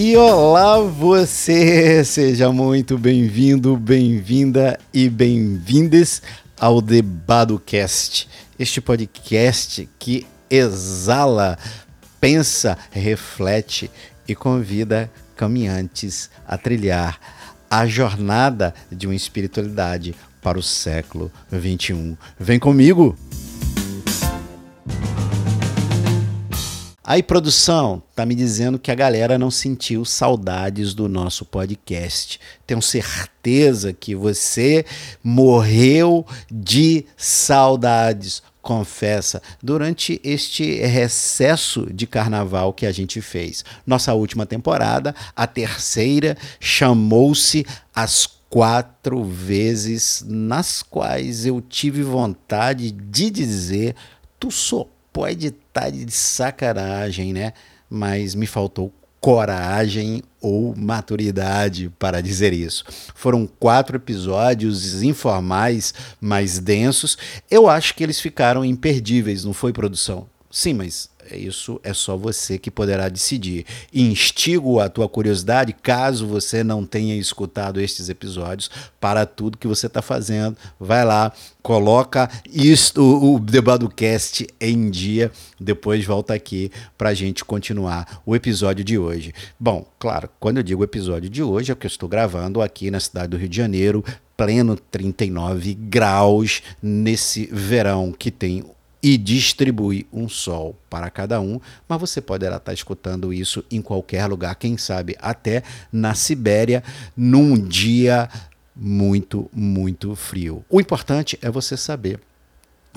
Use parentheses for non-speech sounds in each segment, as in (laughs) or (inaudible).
E olá você, seja muito bem-vindo, bem-vinda e bem-vindes ao DebadoCast, este podcast que exala, pensa, reflete e convida caminhantes a trilhar a jornada de uma espiritualidade para o século 21. Vem comigo! Aí, produção, tá me dizendo que a galera não sentiu saudades do nosso podcast. Tenho certeza que você morreu de saudades, confessa, durante este recesso de carnaval que a gente fez. Nossa última temporada, a terceira, chamou-se As Quatro Vezes, nas quais eu tive vontade de dizer: tu sou pode estar tá de sacanagem, né? Mas me faltou coragem ou maturidade para dizer isso. Foram quatro episódios informais, mais densos. Eu acho que eles ficaram imperdíveis, não foi produção? Sim, mas isso é só você que poderá decidir. Instigo a tua curiosidade, caso você não tenha escutado estes episódios, para tudo que você está fazendo. Vai lá, coloca isto, o Debadocast em dia, depois volta aqui para a gente continuar o episódio de hoje. Bom, claro, quando eu digo episódio de hoje, é que eu estou gravando aqui na cidade do Rio de Janeiro, pleno 39 graus, nesse verão que tem e distribui um sol para cada um, mas você poderá estar escutando isso em qualquer lugar, quem sabe até na Sibéria, num dia muito, muito frio. O importante é você saber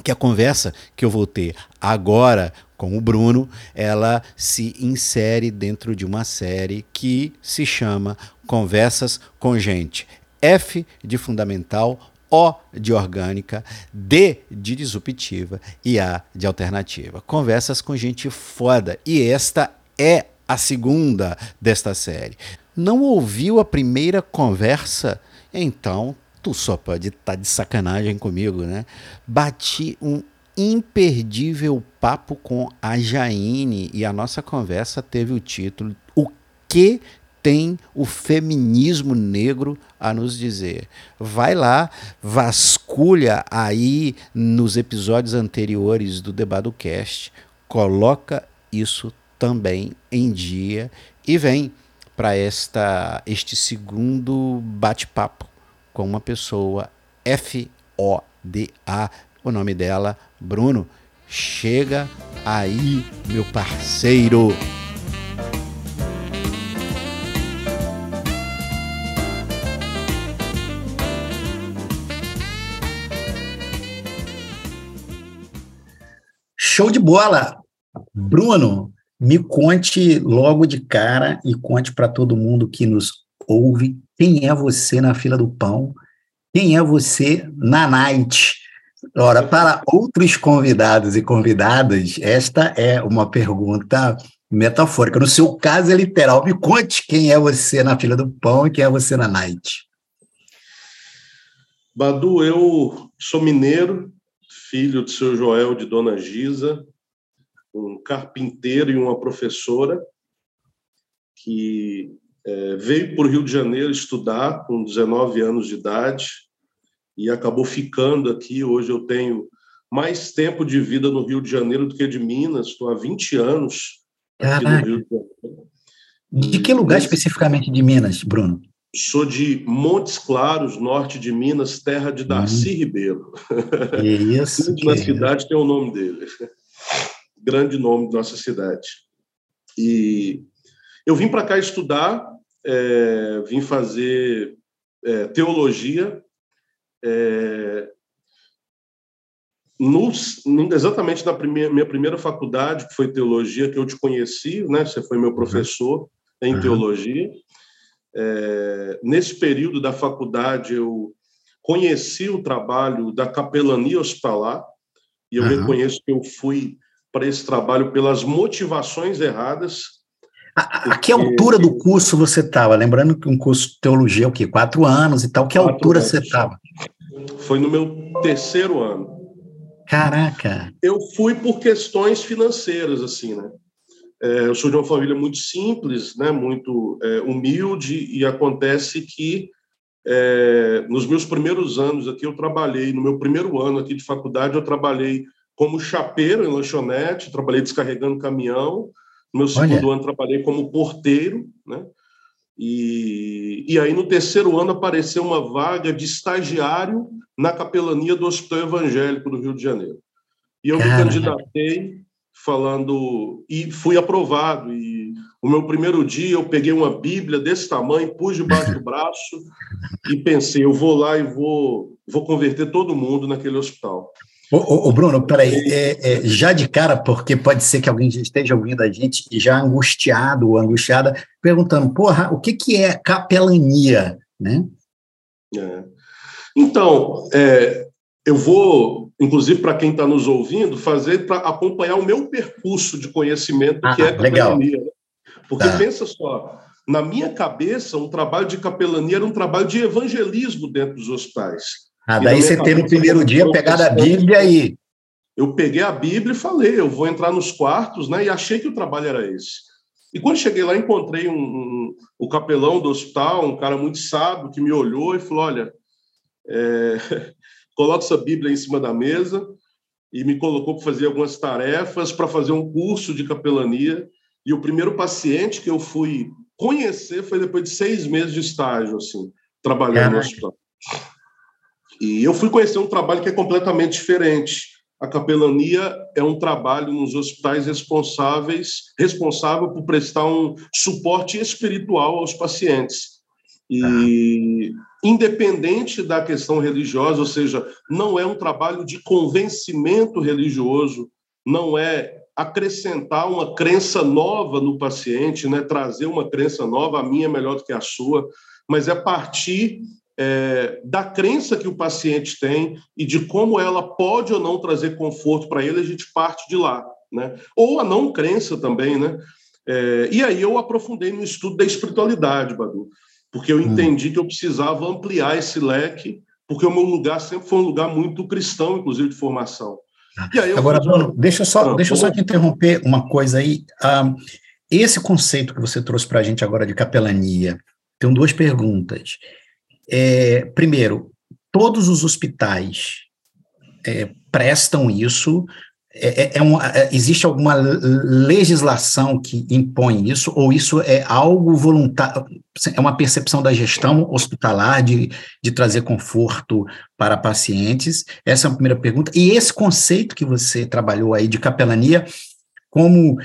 que a conversa que eu vou ter agora com o Bruno, ela se insere dentro de uma série que se chama Conversas com Gente. F de fundamental, o de orgânica, D de disruptiva e A de alternativa. Conversas com gente foda. E esta é a segunda desta série. Não ouviu a primeira conversa? Então, tu só pode estar tá de sacanagem comigo, né? Bati um imperdível papo com a Jaine e a nossa conversa teve o título O que tem o feminismo negro a nos dizer. Vai lá, vasculha aí nos episódios anteriores do Debado Cast, coloca isso também em dia e vem para esta este segundo bate-papo com uma pessoa F O D A, o nome dela Bruno. Chega aí, meu parceiro. Show de bola! Bruno, me conte logo de cara e conte para todo mundo que nos ouve quem é você na fila do pão, quem é você na night. Ora, para outros convidados e convidadas, esta é uma pergunta metafórica. No seu caso é literal. Me conte quem é você na fila do pão e quem é você na night. Badu, eu sou mineiro, filho de seu Joel de Dona Gisa, um carpinteiro e uma professora que é, veio para o Rio de Janeiro estudar com 19 anos de idade e acabou ficando aqui. Hoje eu tenho mais tempo de vida no Rio de Janeiro do que de Minas. Estou há 20 anos aqui Caraca. no Rio de Janeiro. De que lugar especificamente de Minas, Bruno? Sou de Montes Claros, norte de Minas, terra de Darcy hum. Ribeiro. Que isso. (laughs) Na cidade tem o nome dele. Grande nome da nossa cidade. E eu vim para cá estudar, é, vim fazer é, teologia. É, no, exatamente na primeira, minha primeira faculdade, que foi teologia, que eu te conheci, né? Você foi meu uhum. professor uhum. em teologia. É, nesse período da faculdade, eu conheci o trabalho da capelania hospitalar e eu uhum. reconheço que eu fui para esse trabalho pelas motivações erradas. A, a que altura do curso você estava? Lembrando que um curso de teologia é o quê? Quatro anos e tal. Que altura anos. você estava? Foi no meu terceiro ano. Caraca! Eu fui por questões financeiras, assim, né? É, eu sou de uma família muito simples, né, muito é, humilde, e acontece que é, nos meus primeiros anos aqui eu trabalhei, no meu primeiro ano aqui de faculdade, eu trabalhei como chapeiro em lanchonete, trabalhei descarregando caminhão. No meu segundo Olha. ano trabalhei como porteiro, né? E, e aí no terceiro ano apareceu uma vaga de estagiário na capelania do Hospital Evangélico do Rio de Janeiro. E eu me candidatei falando e fui aprovado e o meu primeiro dia eu peguei uma Bíblia desse tamanho pus debaixo do (laughs) braço e pensei eu vou lá e vou vou converter todo mundo naquele hospital Ô, ô, Bruno, peraí, é, é, já de cara, porque pode ser que alguém esteja ouvindo a gente já angustiado ou angustiada, perguntando, porra, o que, que é capelania, né? É. Então, é, eu vou, inclusive para quem está nos ouvindo, fazer para acompanhar o meu percurso de conhecimento ah, que é capelania. Legal. Porque tá. pensa só, na minha cabeça, um trabalho de capelania era um trabalho de evangelismo dentro dos hospitais. Ah, daí você tem no primeiro dia pegado a Bíblia e. Eu peguei a Bíblia e falei, eu vou entrar nos quartos, né? E achei que o trabalho era esse. E quando cheguei lá, encontrei um, um, o capelão do hospital, um cara muito sábio, que me olhou e falou: Olha, é, (laughs) coloca essa Bíblia em cima da mesa e me colocou para fazer algumas tarefas para fazer um curso de capelania. E o primeiro paciente que eu fui conhecer foi depois de seis meses de estágio, assim, trabalhando Caraca. no hospital. E eu fui conhecer um trabalho que é completamente diferente. A capelania é um trabalho nos hospitais responsáveis, responsável por prestar um suporte espiritual aos pacientes. E independente da questão religiosa, ou seja, não é um trabalho de convencimento religioso, não é acrescentar uma crença nova no paciente, né? trazer uma crença nova, a minha é melhor do que a sua, mas é partir é, da crença que o paciente tem e de como ela pode ou não trazer conforto para ele, a gente parte de lá. Né? Ou a não crença também. Né? É, e aí eu aprofundei no estudo da espiritualidade, Badu, porque eu hum. entendi que eu precisava ampliar esse leque, porque o meu lugar sempre foi um lugar muito cristão, inclusive de formação. Agora, Bruno, deixa eu só, ah, deixa eu só te interromper uma coisa aí. Ah, esse conceito que você trouxe para a gente agora de capelania, tem duas perguntas. É, primeiro, todos os hospitais é, prestam isso. É, é, é uma, é, existe alguma legislação que impõe isso, ou isso é algo voluntário, é uma percepção da gestão hospitalar de, de trazer conforto para pacientes? Essa é a primeira pergunta. E esse conceito que você trabalhou aí de capelania, como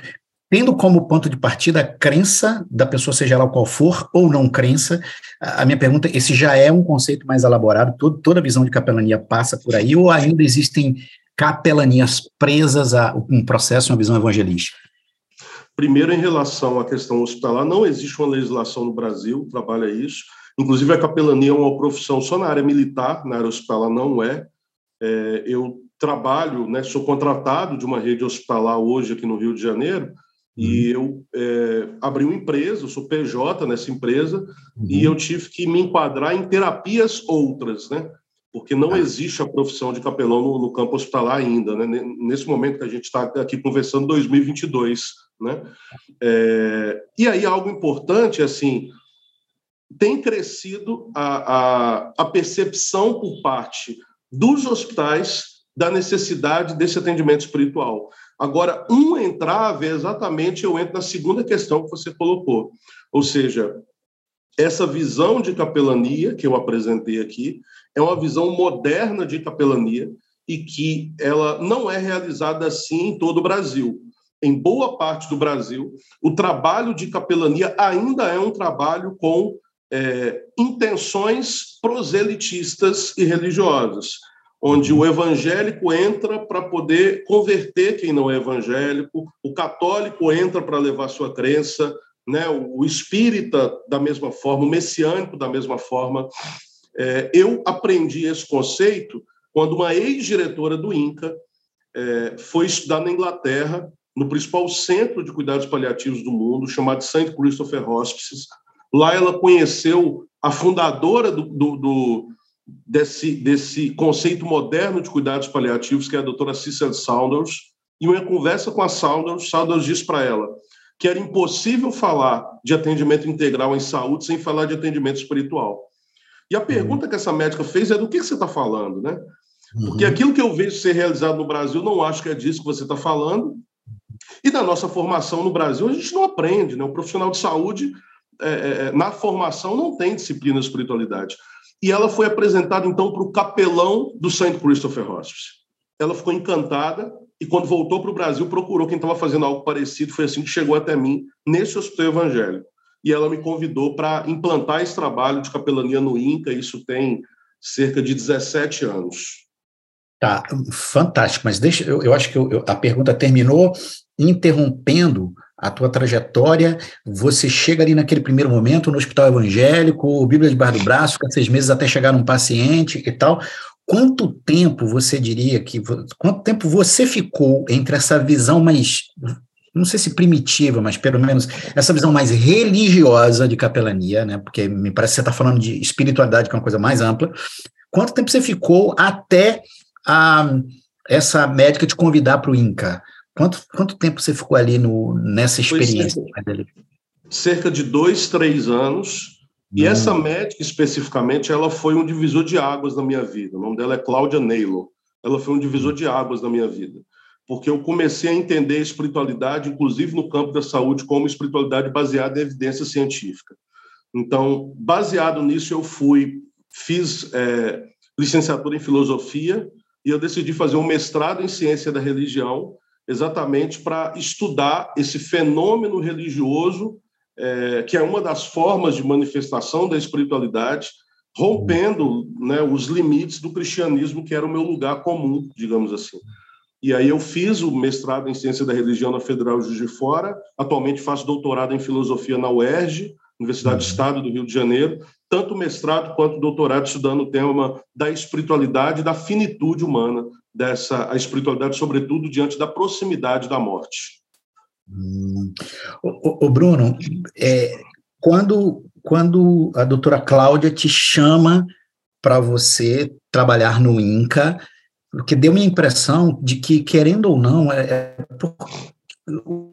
tendo como ponto de partida a crença da pessoa, seja ela qual for, ou não crença, a minha pergunta, esse já é um conceito mais elaborado, todo, toda a visão de capelania passa por aí, ou ainda existem capelanias presas a um processo, uma visão evangelística? Primeiro, em relação à questão hospitalar, não existe uma legislação no Brasil, trabalha isso, inclusive a capelania é uma profissão só na área militar, na área hospitalar não é, é eu trabalho, né, sou contratado de uma rede hospitalar hoje aqui no Rio de Janeiro, e uhum. eu é, abri uma empresa, sou PJ nessa empresa, uhum. e eu tive que me enquadrar em terapias outras, né? Porque não ah. existe a profissão de capelão no, no campo hospitalar ainda, né? Nesse momento que a gente está aqui conversando, 2022, né? É, e aí algo importante, assim, tem crescido a, a, a percepção por parte dos hospitais da necessidade desse atendimento espiritual. Agora, um entrave é exatamente, eu entro na segunda questão que você colocou, ou seja, essa visão de capelania que eu apresentei aqui é uma visão moderna de capelania e que ela não é realizada assim em todo o Brasil. Em boa parte do Brasil, o trabalho de capelania ainda é um trabalho com é, intenções proselitistas e religiosas onde o evangélico entra para poder converter quem não é evangélico, o católico entra para levar sua crença, né? o espírita da mesma forma, o messiânico da mesma forma. É, eu aprendi esse conceito quando uma ex-diretora do INCA é, foi estudar na Inglaterra, no principal centro de cuidados paliativos do mundo, chamado St. Christopher Hospices. Lá ela conheceu a fundadora do, do, do desse, desse conceito moderno de cuidados paliativos, que é a doutora Cicely Saunders, e uma conversa com a Saunders, Saunders diz para ela, que era impossível falar de atendimento integral em saúde sem falar de atendimento espiritual. E a pergunta uhum. que essa médica fez é do que, que você está falando, né? Porque uhum. aquilo que eu vejo ser realizado no Brasil, não acho que é disso que você está falando. E na nossa formação no Brasil, a gente não aprende, né? O profissional de saúde, é, é, é na formação, não tem disciplina de espiritualidade. E ela foi apresentada, então, para o capelão do St. Christopher Hospice. Ela ficou encantada e, quando voltou para o Brasil, procurou quem estava fazendo algo parecido. Foi assim que chegou até mim, nesse hospital evangélico. E ela me convidou para implantar esse trabalho de capelania no INCA. Isso tem cerca de 17 anos. Tá, fantástico. Mas deixa, eu, eu acho que eu, a pergunta terminou interrompendo a tua trajetória, você chega ali naquele primeiro momento no hospital evangélico, Bíblia de bar do braço, fica seis meses até chegar num paciente e tal. Quanto tempo você diria que. Quanto tempo você ficou entre essa visão mais. Não sei se primitiva, mas pelo menos essa visão mais religiosa de capelania, né? Porque me parece que você está falando de espiritualidade, que é uma coisa mais ampla. Quanto tempo você ficou até a, essa médica te convidar para o INCA? Quanto, quanto tempo você ficou ali no, nessa experiência? Cerca, cerca, de dois, três anos. Hum. E essa médica, especificamente, ela foi um divisor de águas na minha vida. O nome dela é Cláudia Neilo. Ela foi um divisor de águas na minha vida. Porque eu comecei a entender a espiritualidade, inclusive no campo da saúde, como espiritualidade baseada em evidência científica. Então, baseado nisso, eu fui, fiz é, licenciatura em filosofia e eu decidi fazer um mestrado em ciência da religião exatamente para estudar esse fenômeno religioso, é, que é uma das formas de manifestação da espiritualidade, rompendo né, os limites do cristianismo, que era o meu lugar comum, digamos assim. E aí eu fiz o mestrado em ciência da religião na Federal Juiz de Fora, atualmente faço doutorado em filosofia na UERJ, Universidade do uhum. Estado do Rio de Janeiro, tanto mestrado quanto doutorado estudando o tema da espiritualidade, da finitude humana, dessa a espiritualidade, sobretudo diante da proximidade da morte. Hum. O, o, Bruno, é, quando, quando a doutora Cláudia te chama para você trabalhar no INCA, porque deu minha impressão de que, querendo ou não, é, é o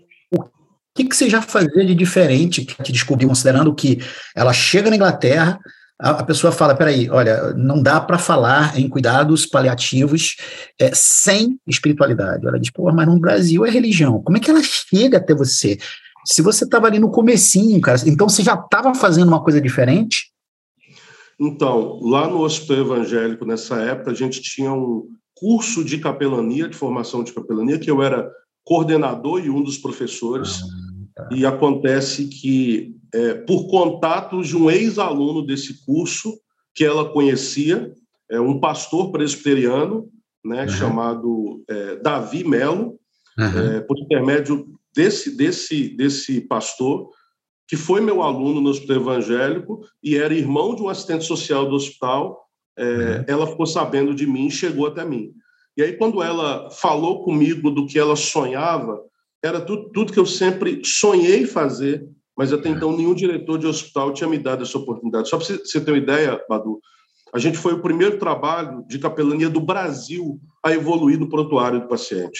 que, que você já fazia de diferente que te descobriu, considerando que ela chega na Inglaterra, a, pessoa fala: peraí, olha, não dá para falar em cuidados paliativos é, sem espiritualidade. Ela diz: pô, mas no Brasil é religião. Como é que ela chega até você? Se você estava ali no comecinho, cara, então você já estava fazendo uma coisa diferente? Então, lá no Hospital Evangélico, nessa época, a gente tinha um curso de capelania, de formação de capelania, que eu era coordenador e um dos professores. Ah. E acontece que é, por contatos de um ex-aluno desse curso que ela conhecia, é, um pastor presbiteriano, né, uhum. chamado é, Davi Melo, uhum. por intermédio desse, desse, desse pastor, que foi meu aluno no hospital evangélico e era irmão de um assistente social do hospital, uhum. ela ficou sabendo de mim e chegou até mim. E aí, quando ela falou comigo do que ela sonhava, era tudo, tudo que eu sempre sonhei fazer mas até então nenhum diretor de hospital tinha me dado essa oportunidade. Só para você ter uma ideia, Badu, a gente foi o primeiro trabalho de capelania do Brasil a evoluir no prontuário do paciente.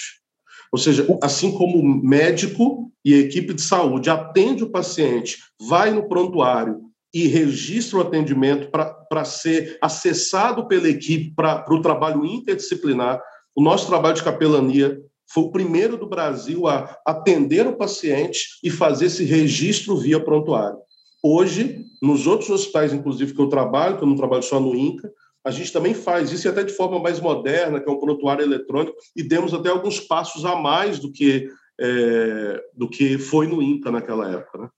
Ou seja, assim como o médico e a equipe de saúde atende o paciente, vai no prontuário e registra o atendimento para ser acessado pela equipe para o trabalho interdisciplinar, o nosso trabalho de capelania foi o primeiro do Brasil a atender o paciente e fazer esse registro via prontuário. Hoje, nos outros hospitais, inclusive, que eu trabalho, que eu não trabalho só no INCA, a gente também faz isso, e até de forma mais moderna, que é um prontuário eletrônico, e demos até alguns passos a mais do que, é, do que foi no INCA naquela época. Né?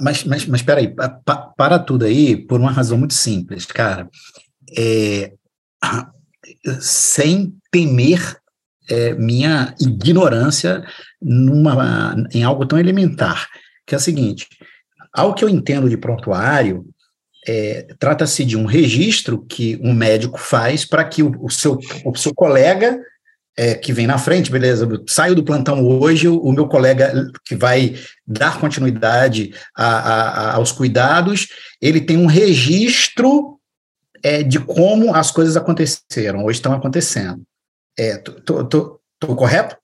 Mas, mas, mas peraí, pa, para tudo aí, por uma razão muito simples, cara. É, sem temer é, minha ignorância numa, em algo tão elementar, que é o seguinte: ao que eu entendo de prontuário, é, trata-se de um registro que um médico faz para que o, o, seu, o seu colega é, que vem na frente, beleza, saio do plantão hoje, o, o meu colega que vai dar continuidade a, a, a, aos cuidados, ele tem um registro é, de como as coisas aconteceram ou estão acontecendo. É, tô, tô correto?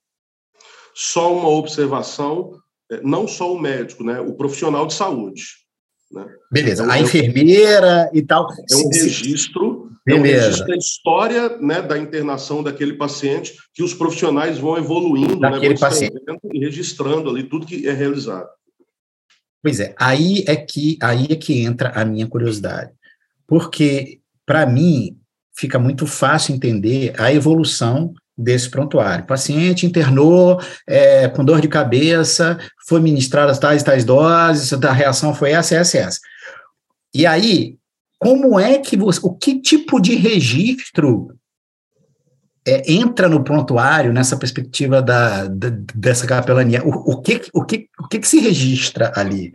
Só uma observação: é, não só o médico, né, o profissional de saúde. Né? Beleza, então, a enfermeira e tal. É um registro, Beleza. é um registro da história né, da internação daquele paciente que os profissionais vão evoluindo, daquele né, paciente. e registrando ali tudo que é realizado. Pois é, aí é que aí é que entra a minha curiosidade, porque para mim fica muito fácil entender a evolução desse prontuário. O paciente internou é, com dor de cabeça, foi ministrado tais tais doses, a reação foi essa, essa, essa. E aí, como é que você, o que tipo de registro é, entra no prontuário nessa perspectiva da, da dessa capelania? O, o, que, o, que, o que, que se registra ali?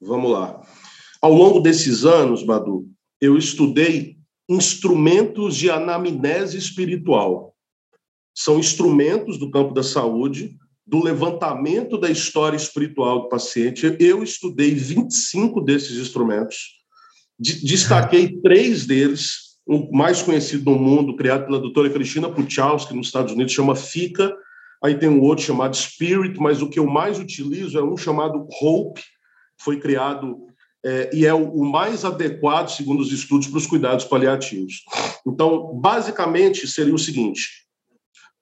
Vamos lá. Ao longo desses anos, Badu, eu estudei instrumentos de anamnese espiritual. São instrumentos do campo da saúde, do levantamento da história espiritual do paciente. Eu estudei 25 desses instrumentos, destaquei três deles o mais conhecido no mundo, criado pela doutora Cristina Puchalski, nos Estados Unidos, chama FICA. Aí tem um outro chamado Spirit, mas o que eu mais utilizo é um chamado Hope, foi criado é, e é o, o, mais adequado, segundo os estudos, para os cuidados paliativos. Então, basicamente, seria o seguinte: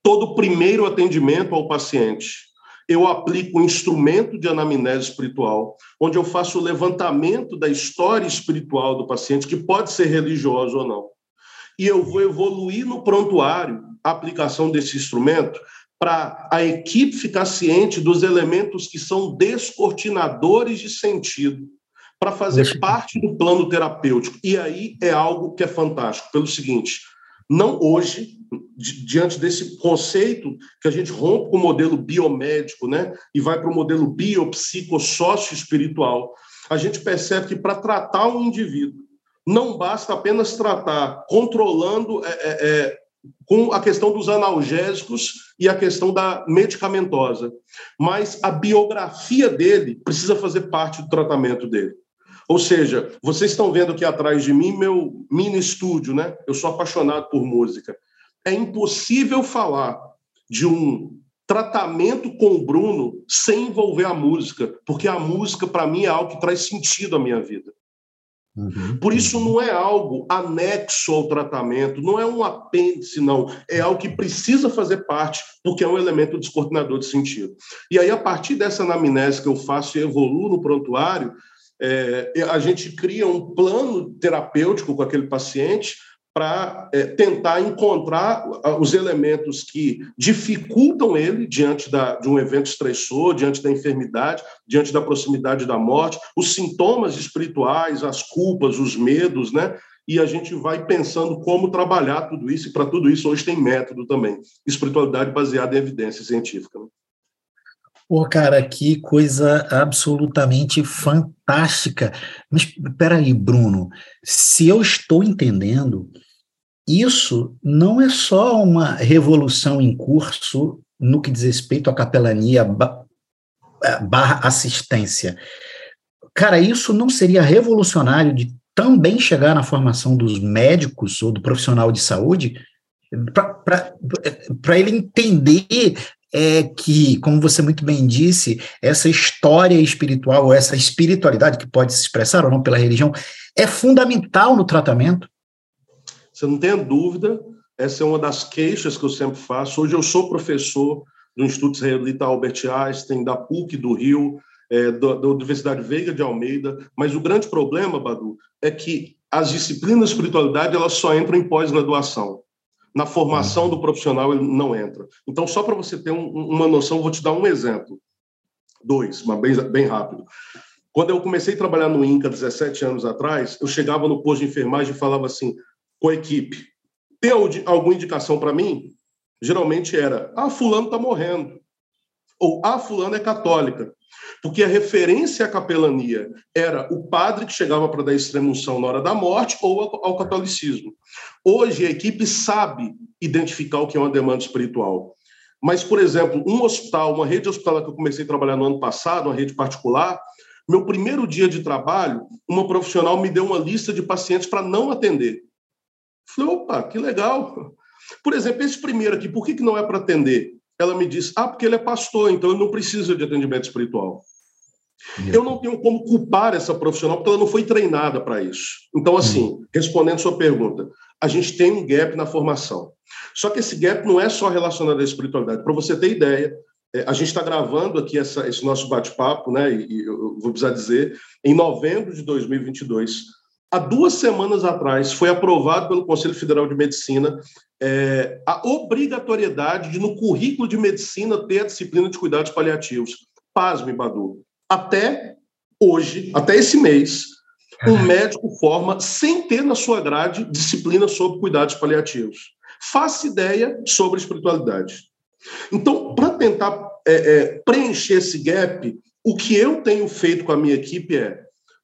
todo primeiro atendimento ao paciente, eu aplico um instrumento de anamnese espiritual, onde eu faço o levantamento da história espiritual do paciente, que pode ser religioso ou não. E eu vou evoluir no prontuário a aplicação desse instrumento para a equipe ficar ciente dos elementos que são descortinadores de sentido, para fazer parte do plano terapêutico. E aí é algo que é fantástico, pelo seguinte: não hoje, diante desse conceito que a gente rompe com o modelo biomédico, né, e vai para o modelo biopsicossócio-espiritual, a gente percebe que para tratar um indivíduo não basta apenas tratar controlando é, é, é, com a questão dos analgésicos e a questão da medicamentosa, mas a biografia dele precisa fazer parte do tratamento dele. Ou seja, vocês estão vendo aqui atrás de mim meu mini estúdio, né? Eu sou apaixonado por música. É impossível falar de um tratamento com o Bruno sem envolver a música, porque a música para mim é algo que traz sentido à minha vida. Uhum. Por isso, não é algo anexo ao tratamento, não é um apêndice, não. É algo que precisa fazer parte, porque é um elemento descoordenador de sentido. E aí, a partir dessa anamnese que eu faço e evoluo no prontuário, é, a gente cria um plano terapêutico com aquele paciente para é, tentar encontrar os elementos que dificultam ele diante da, de um evento estressor, diante da enfermidade, diante da proximidade da morte, os sintomas espirituais, as culpas, os medos, né? E a gente vai pensando como trabalhar tudo isso, e para tudo isso hoje tem método também. Espiritualidade baseada em evidência científica. Né? Pô, cara, que coisa absolutamente fantástica. Mas peraí, Bruno, se eu estou entendendo, isso não é só uma revolução em curso no que diz respeito à capelania é, barra assistência. Cara, isso não seria revolucionário de também chegar na formação dos médicos ou do profissional de saúde para ele entender é que, como você muito bem disse, essa história espiritual, essa espiritualidade que pode se expressar ou não pela religião, é fundamental no tratamento. Você não tenha dúvida, essa é uma das queixas que eu sempre faço. Hoje eu sou professor do Instituto Israelita Albert Einstein, da PUC do Rio, é, da, da Universidade Veiga de Almeida, mas o grande problema, Badu, é que as disciplinas de espiritualidade elas só entram em pós-graduação. Na formação do profissional ele não entra. Então, só para você ter um, uma noção, vou te dar um exemplo. Dois, mas bem, bem rápido. Quando eu comecei a trabalhar no INCA 17 anos atrás, eu chegava no posto de enfermagem e falava assim: com a equipe. Tem alguma indicação para mim? Geralmente era: ah, Fulano está morrendo. Ou ah, Fulano é católica. Porque a referência à capelania era o padre que chegava para dar extremunção na hora da morte ou ao catolicismo. Hoje a equipe sabe identificar o que é uma demanda espiritual. Mas, por exemplo, um hospital, uma rede hospitalar que eu comecei a trabalhar no ano passado, uma rede particular, meu primeiro dia de trabalho, uma profissional me deu uma lista de pacientes para não atender. Falei, opa, que legal. Por exemplo, esse primeiro aqui, por que, que não é para atender? ela me disse: ah, porque ele é pastor, então ele não precisa de atendimento espiritual. Eu não tenho como culpar essa profissional porque ela não foi treinada para isso. Então, assim, hum. respondendo sua pergunta, a gente tem um gap na formação. Só que esse gap não é só relacionado à espiritualidade. Para você ter ideia, é, a gente está gravando aqui essa, esse nosso bate-papo, né? E eu vou precisar dizer, em novembro de 2022. Há duas semanas atrás foi aprovado pelo Conselho Federal de Medicina é, a obrigatoriedade de, no currículo de medicina, ter a disciplina de cuidados paliativos. Pasme, Badu. Até hoje, até esse mês, um médico forma, sem ter na sua grade, disciplina sobre cuidados paliativos. Faça ideia sobre espiritualidade. Então, para tentar é, é, preencher esse gap, o que eu tenho feito com a minha equipe é,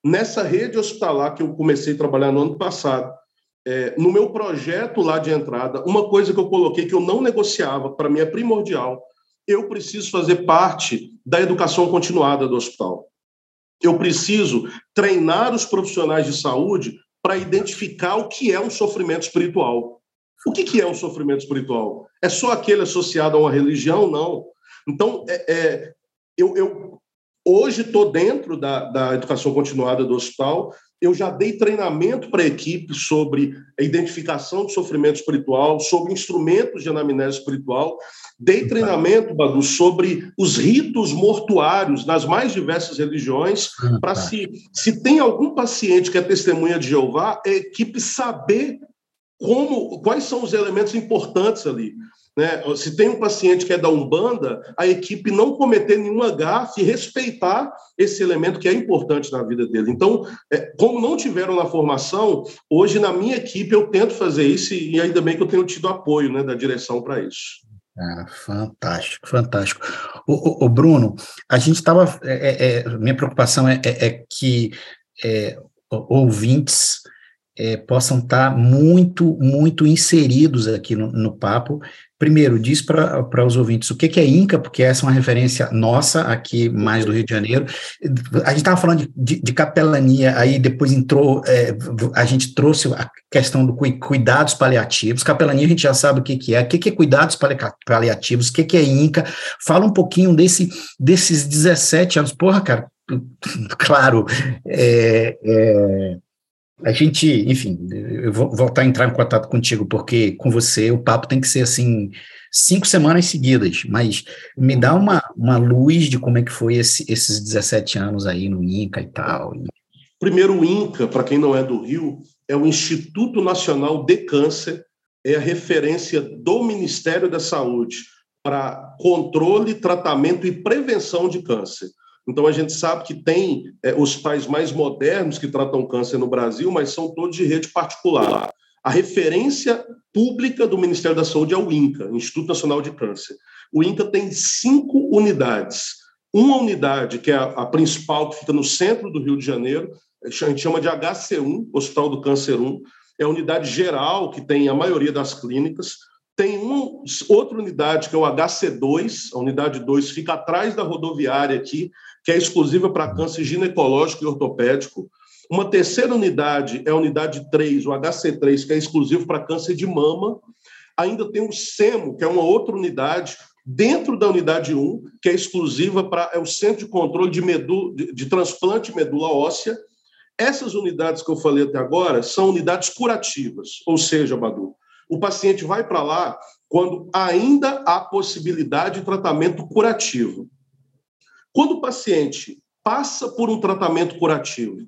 nessa rede hospitalar que eu comecei a trabalhar no ano passado, é, no meu projeto lá de entrada, uma coisa que eu coloquei que eu não negociava, para mim é primordial, eu preciso fazer parte da educação continuada do hospital. Eu preciso treinar os profissionais de saúde para identificar o que é um sofrimento espiritual. O que é um sofrimento espiritual? É só aquele associado a uma religião? Não. Então, é, é eu, eu, hoje estou dentro da, da educação continuada do hospital eu já dei treinamento para a equipe sobre a identificação do sofrimento espiritual, sobre instrumentos de anamnese espiritual. Dei treinamento, Badu, sobre os ritos mortuários nas mais diversas religiões, para se, se tem algum paciente que é testemunha de Jeová, a equipe saber como, quais são os elementos importantes ali. Né? Se tem um paciente que é da Umbanda, a equipe não cometer nenhuma gafe e respeitar esse elemento que é importante na vida dele. Então, é, como não tiveram na formação, hoje na minha equipe eu tento fazer isso e ainda bem que eu tenho tido apoio né, da direção para isso. Fantástico, fantástico. O, o, o Bruno, a gente estava. É, é, minha preocupação é, é, é que é, ouvintes é, possam estar muito, muito inseridos aqui no, no papo primeiro, diz para os ouvintes o que, que é Inca, porque essa é uma referência nossa aqui, mais do Rio de Janeiro. A gente estava falando de, de, de, capelania, aí depois entrou, é, a gente trouxe a questão do cuidados paliativos. Capelania a gente já sabe o que, que é, o que, que é cuidados paliativos, o que, que é Inca. Fala um pouquinho desse, desses 17 anos. Porra, cara, (laughs) claro, é, é a gente, enfim, eu vou voltar a entrar em contato contigo, porque com você o papo tem que ser assim, cinco semanas seguidas, mas me dá uma, uma luz de como é que foi esse, esses 17 anos aí no INCA e tal. Primeiro, o INCA, para quem não é do Rio, é o Instituto Nacional de Câncer, é a referência do Ministério da Saúde para controle, tratamento e prevenção de câncer. Então, a gente sabe que tem é, hospitais mais modernos que tratam câncer no Brasil, mas são todos de rede particular. A referência pública do Ministério da Saúde é o INCA, Instituto Nacional de Câncer. O INCA tem cinco unidades. Uma unidade, que é a, a principal, que fica no centro do Rio de Janeiro, a gente chama de HC1, Hospital do Câncer 1, é a unidade geral, que tem a maioria das clínicas. Tem uma outra unidade, que é o HC2, a unidade 2 fica atrás da rodoviária aqui, que é exclusiva para câncer ginecológico e ortopédico. Uma terceira unidade é a unidade 3, o HC3, que é exclusivo para câncer de mama. Ainda tem o SEMO, que é uma outra unidade dentro da unidade 1, que é exclusiva para é o Centro de Controle de, medula, de, de Transplante Medula Óssea. Essas unidades que eu falei até agora são unidades curativas, ou seja, Badu, o paciente vai para lá quando ainda há possibilidade de tratamento curativo. Quando o paciente passa por um tratamento curativo,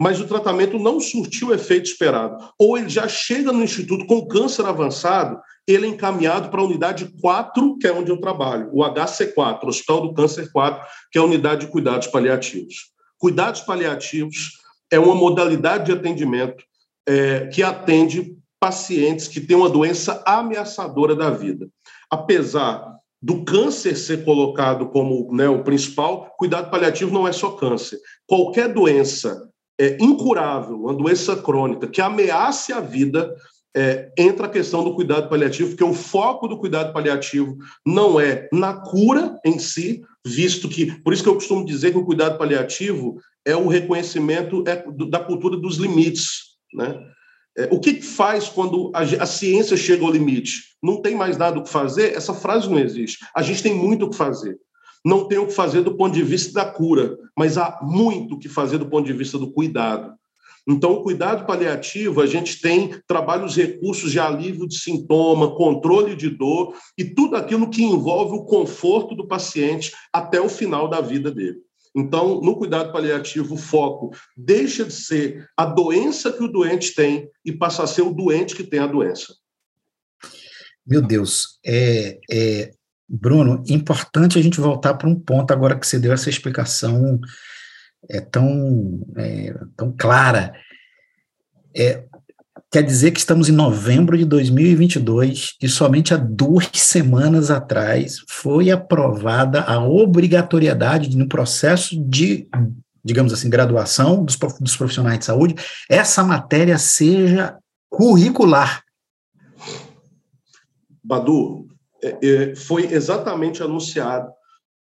mas o tratamento não surtiu o efeito esperado, ou ele já chega no instituto com câncer avançado, ele é encaminhado para a unidade 4, que é onde eu trabalho, o HC4, Hospital do Câncer 4, que é a unidade de cuidados paliativos. Cuidados paliativos é uma modalidade de atendimento é, que atende pacientes que têm uma doença ameaçadora da vida. Apesar do câncer ser colocado como né, o principal, cuidado paliativo não é só câncer. Qualquer doença é, incurável, uma doença crônica que ameace a vida, é, entra a questão do cuidado paliativo, porque o foco do cuidado paliativo não é na cura em si, visto que, por isso que eu costumo dizer que o cuidado paliativo é o reconhecimento é, da cultura dos limites, né? É, o que faz quando a, a, ciência chega ao limite? Não tem mais nada o que fazer? Essa frase não existe. A gente tem muito o que fazer. Não tem o que fazer do ponto de vista da cura, mas há muito o que fazer do ponto de vista do cuidado. Então, o cuidado paliativo, a gente tem trabalhos recursos de alívio de sintoma, controle de dor e tudo aquilo que envolve o conforto do paciente até o final da vida dele. Então, no cuidado paliativo, o foco deixa de ser a doença que o doente tem e passa a ser o doente que tem a doença. Meu Deus, é, é Bruno, importante a gente voltar para um ponto agora que você deu essa explicação é tão, é, tão clara. É, quer dizer que estamos em novembro de 2022 e somente há duas semanas atrás foi aprovada a obrigatoriedade no processo de, digamos assim, graduação dos, dos profissionais de saúde, essa matéria seja curricular. Badu, é, é, foi exatamente anunciado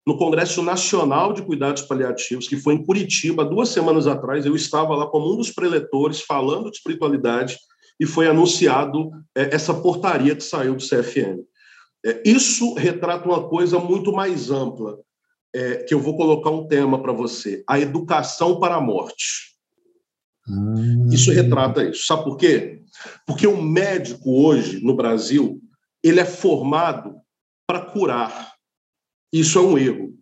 no Congresso Nacional de Cuidados Paliativos, que foi em Curitiba, duas semanas atrás. Eu estava lá como um dos preletores falando de espiritualidade e foi anunciado é, essa portaria que saiu do CFM. É, isso retrata uma coisa muito mais ampla, é, que eu vou colocar um tema para você: a educação para a morte. Hum. Isso retrata isso. Sabe por quê? Porque o médico hoje no Brasil ele é formado para curar. Isso é um erro.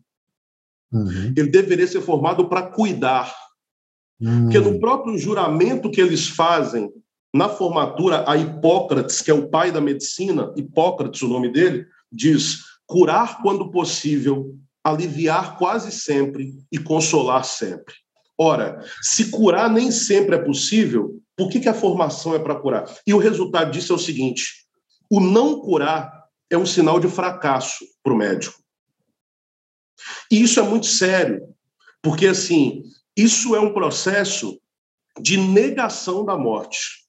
Uhum. Ele deveria ser formado para cuidar. Uhum. Porque no próprio juramento que eles fazem na formatura, a Hipócrates, que é o pai da medicina, Hipócrates, o nome dele, diz: curar quando possível, aliviar quase sempre e consolar sempre. Ora, se curar nem sempre é possível, por que, que a formação é para curar? E o resultado disso é o seguinte: o não curar é um sinal de fracasso para o médico. E isso é muito sério, porque assim, isso é um processo de negação da morte.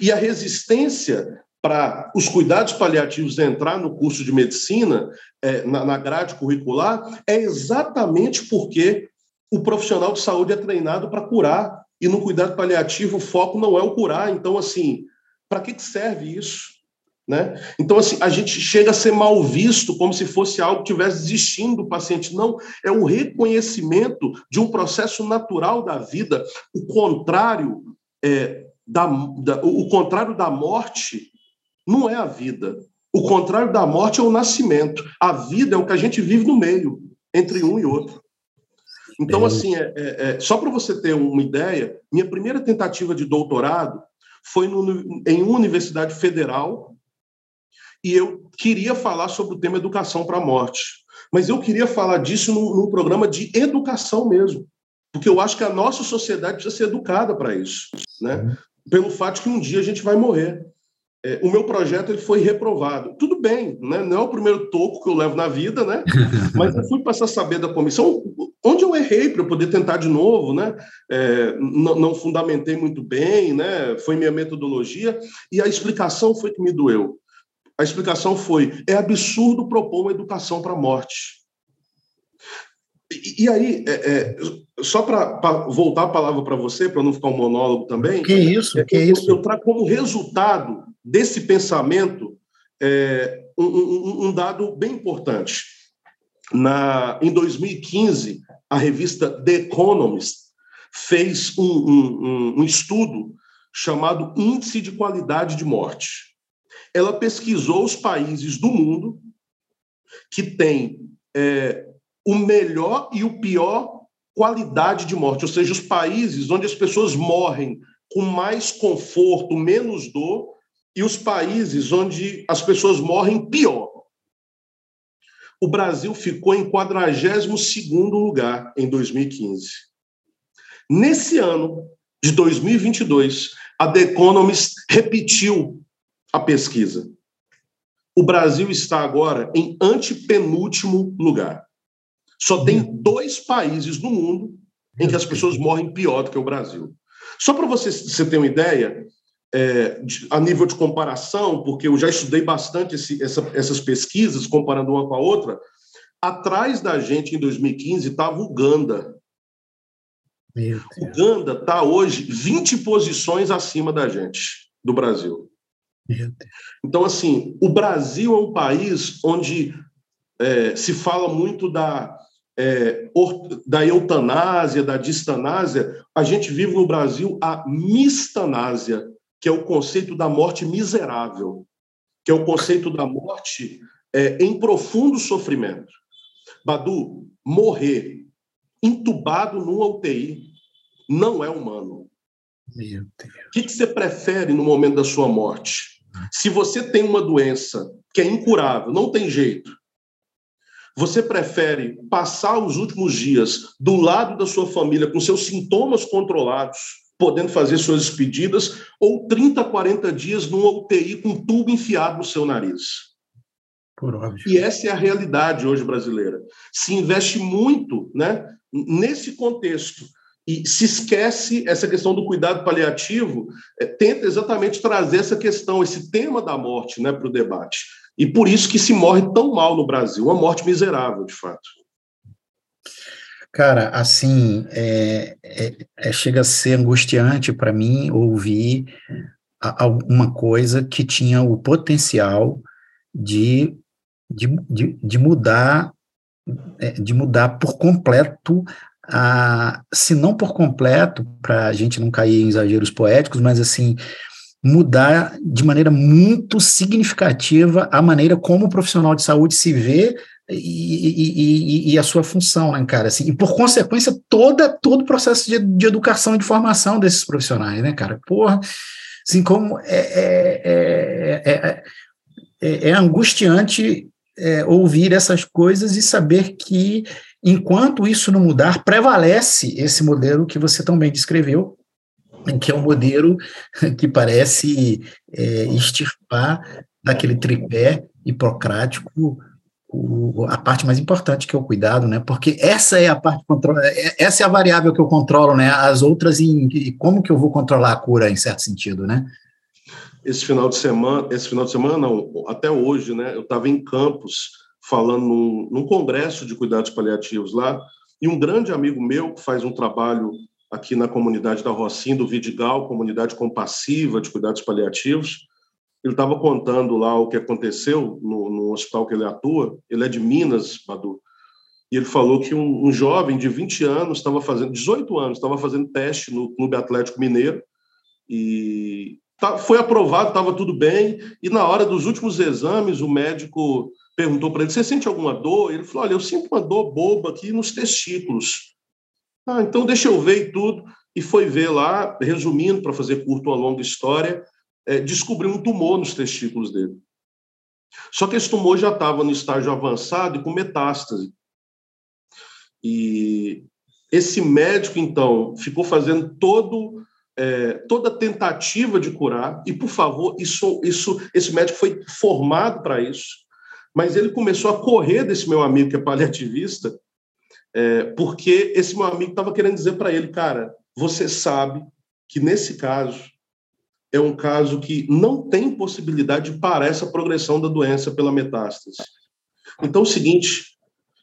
E a resistência para os cuidados paliativos entrar no curso de medicina, é, na, na grade curricular, é exatamente porque o profissional de saúde é treinado para curar. E no cuidado paliativo, o foco não é o curar. Então, assim, para que serve isso? Né? Então, assim, a gente chega a ser mal visto como se fosse algo que estivesse desistindo do paciente. Não, é o reconhecimento de um processo natural da vida. O contrário, é, da, da, o contrário da morte não é a vida. O contrário da morte é o nascimento. A vida é o que a gente vive no meio, entre um e outro. Então, assim, é, é, é só para você ter uma ideia, minha primeira tentativa de doutorado foi no, em uma universidade federal e eu queria falar sobre o tema educação para a morte. Mas eu queria falar disso num, num, programa de educação mesmo, porque eu acho que a nossa sociedade precisa ser educada para isso, né? Uhum. Pelo fato que um dia a gente vai morrer. É, o meu projeto ele foi reprovado. Tudo bem, né? não é o primeiro toco que eu levo na vida, né? (laughs) mas eu fui passar a saber da comissão onde eu errei para eu poder tentar de novo, né? É, não, não fundamentei muito bem, né? foi minha metodologia, e a explicação foi que me doeu. A explicação foi: é absurdo propor uma educação para a morte. E, e aí, é, é, só para voltar a palavra para você, para não ficar um monólogo também. Que isso? Que eu, isso? Eu trago como resultado desse pensamento é, um, um, um, dado bem importante. Na, em 2015, a revista The Economist fez um, um estudo chamado Índice de Qualidade de Morte ela pesquisou os países do mundo que têm é, o melhor e o pior qualidade de morte, ou seja, os países onde as pessoas morrem com mais conforto, menos dor, e os países onde as pessoas morrem pior. O Brasil ficou em 42º lugar em 2015. Nesse ano de 2022, a The Economist repetiu a pesquisa. O Brasil está agora em antepenúltimo lugar. Só tem uhum. dois países no mundo em que as pessoas morrem pior do que o Brasil. Só para você, você ter uma ideia, é, a nível de comparação, porque eu já estudei bastante esse, essa, essas pesquisas, comparando uma com a outra, atrás da gente, em 2015, estava Uganda. Uganda está hoje 20 posições acima da gente. do Brasil. Então, assim, o Brasil é um país onde é, se fala muito da, é, da eutanásia, da distanásia. A gente vive no Brasil a mistanásia, que é o conceito da morte miserável, que é o conceito da morte é, em profundo sofrimento. Badu, morrer entubado numa UTI não é humano. O que, que você prefere no momento da sua morte? Se você tem uma doença que é incurável, não tem jeito, você prefere passar os últimos dias do lado da sua família com seus sintomas controlados, podendo fazer suas despedidas, ou 30, 40 dias numa UTI com um tubo enfiado no seu nariz? E essa é a realidade hoje brasileira. Se investe muito né, nesse contexto e se esquece essa questão do cuidado paliativo, é, tenta exatamente trazer essa questão, esse tema da morte né, para o debate. E por isso que se morre tão mal no Brasil, uma morte miserável, de fato. Cara, assim, é, é, é chega a ser angustiante para mim ouvir alguma coisa que tinha o potencial de, de, de, de mudar é, de mudar por completo a, se não por completo, para a gente não cair em exageros poéticos, mas assim, mudar de maneira muito significativa a maneira como o profissional de saúde se vê e, e, e, a sua função, né, cara? Assim, e por consequência, toda, todo o processo de, de educação e de formação desses profissionais, né, cara? Porra, assim, como é, é, é, é, é angustiante ouvir essas coisas e saber que Enquanto isso não mudar, prevalece esse modelo que você também descreveu, que é um modelo que parece é, extirpar daquele tripé hipocrático o, a parte mais importante que é o cuidado, né? Porque essa é a parte é, essa é a variável que eu controlo, né? As outras em como que eu vou controlar a cura em certo sentido, né? Esse final de semana, esse final de semana não, até hoje, né? Eu estava em Campos falando num, num congresso de cuidados paliativos lá, e um grande amigo meu que faz um trabalho aqui na comunidade da Rocinha, do Vidigal, comunidade compassiva de cuidados paliativos, ele estava contando lá o que aconteceu no, no, hospital que ele atua, ele é de Minas, Badu, e ele falou que um, um jovem de 20 anos estava fazendo, 18 anos, estava fazendo teste no Clube Atlético Mineiro, e tá, foi aprovado, estava tudo bem, e na hora dos últimos exames, o médico perguntou para ele: Você sente alguma dor? Ele falou: Olha, eu sinto uma dor boba aqui nos testículos. Ah, então deixa eu ver e tudo. E foi ver lá, resumindo, para fazer curto uma longa história, é, descobriu um tumor nos testículos dele. Só que esse tumor já estava no estágio avançado e com metástase. E esse médico, então, ficou fazendo todo, é, toda tentativa de curar, e, por favor, isso, isso, esse médico foi formado para isso mas ele começou a correr desse meu amigo que é paliativista, é, porque esse meu amigo estava querendo dizer para ele, cara, você sabe que nesse caso é um caso que não tem possibilidade de parar essa progressão da doença pela metástase. Então, é o seguinte,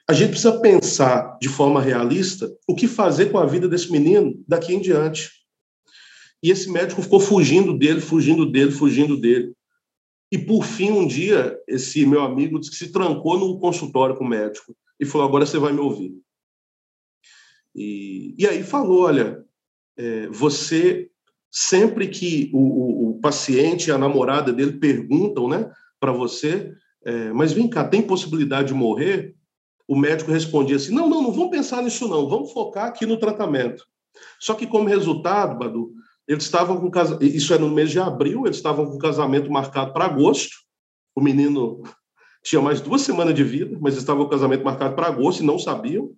a gente precisa pensar de forma realista o que fazer com a vida desse menino daqui em diante. E esse médico ficou fugindo dele, fugindo dele, fugindo dele. E, por fim, um dia, esse meu amigo disse que se trancou no consultório com o médico e falou: Agora você vai me ouvir. E, e aí falou: Olha, é, você, sempre que o, o, o, paciente e a namorada dele perguntam né, para você, é, mas vem cá, tem possibilidade de morrer? O médico respondia assim: Não, não, não vamos pensar nisso, não, vamos focar aqui no tratamento. Só que, como resultado, Badu, eles estavam com isso é no mês de abril, eles estavam com o casamento marcado para agosto. O menino (laughs) tinha mais duas semanas de vida, mas estava o casamento marcado para agosto e não sabiam.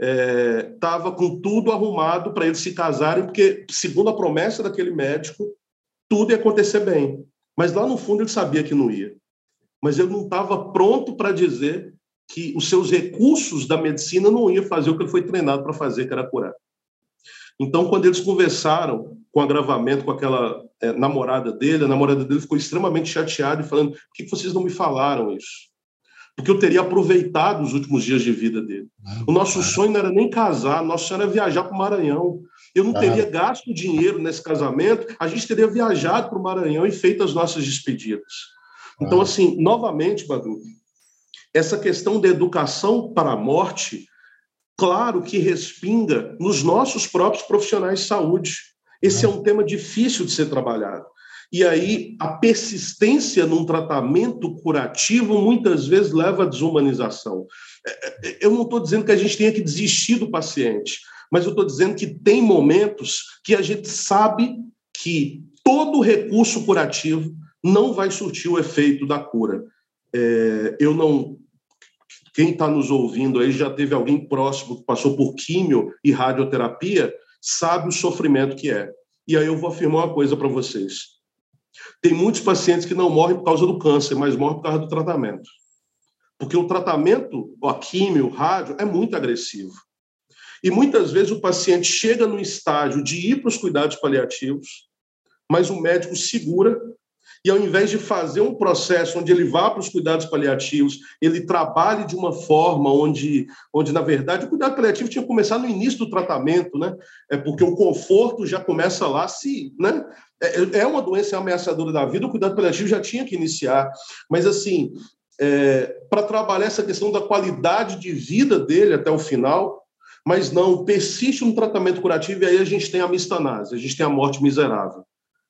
Estava é, com tudo arrumado para eles se casarem, porque, segundo a promessa daquele médico, tudo ia acontecer bem. Mas lá no fundo ele sabia que não ia. Mas ele não estava pronto para dizer que os seus recursos da medicina não iam fazer o que ele foi treinado para fazer, que era curar. Então, quando eles conversaram com o agravamento com aquela é, namorada dele, a namorada dele ficou extremamente chateada e falando: por que vocês não me falaram isso? Porque eu teria aproveitado os últimos dias de vida dele. O nosso sonho não era nem casar, nosso sonho era viajar para o Maranhão. Eu não teria gasto dinheiro nesse casamento, a gente teria viajado para o Maranhão e feito as nossas despedidas. Então, assim, novamente, Badu, essa questão da educação para a morte, claro que respinga nos nossos próprios profissionais de saúde. Esse é um tema difícil de ser trabalhado. E aí, a persistência num tratamento curativo muitas vezes leva à desumanização. É, é, eu não estou dizendo que a gente tenha que desistir do paciente, mas eu estou dizendo que tem momentos que a gente sabe que todo recurso curativo não vai surtir o efeito da cura. É, eu não. Quem está nos ouvindo aí já teve alguém próximo que passou por químio e radioterapia, sabe o sofrimento que é. E aí eu vou afirmar uma coisa para vocês. Tem muitos pacientes que não morrem por causa do câncer, mas morrem por causa do tratamento. Porque o tratamento, a químio, o rádio, é muito agressivo. E muitas vezes o paciente chega no estágio de ir para os cuidados paliativos, mas o médico segura e ao invés de fazer um processo onde ele vá para os cuidados paliativos, ele trabalhe de uma forma onde, onde na verdade, o cuidado paliativo tinha que começar no início do tratamento, né? É porque o conforto já começa lá, se, né? É, é uma doença ameaçadora da vida, o cuidado paliativo já tinha que iniciar. Mas, assim, é, para trabalhar essa questão da qualidade de vida dele até o final, mas não, persiste um tratamento curativo e aí a gente tem a mistanase, a gente tem a morte miserável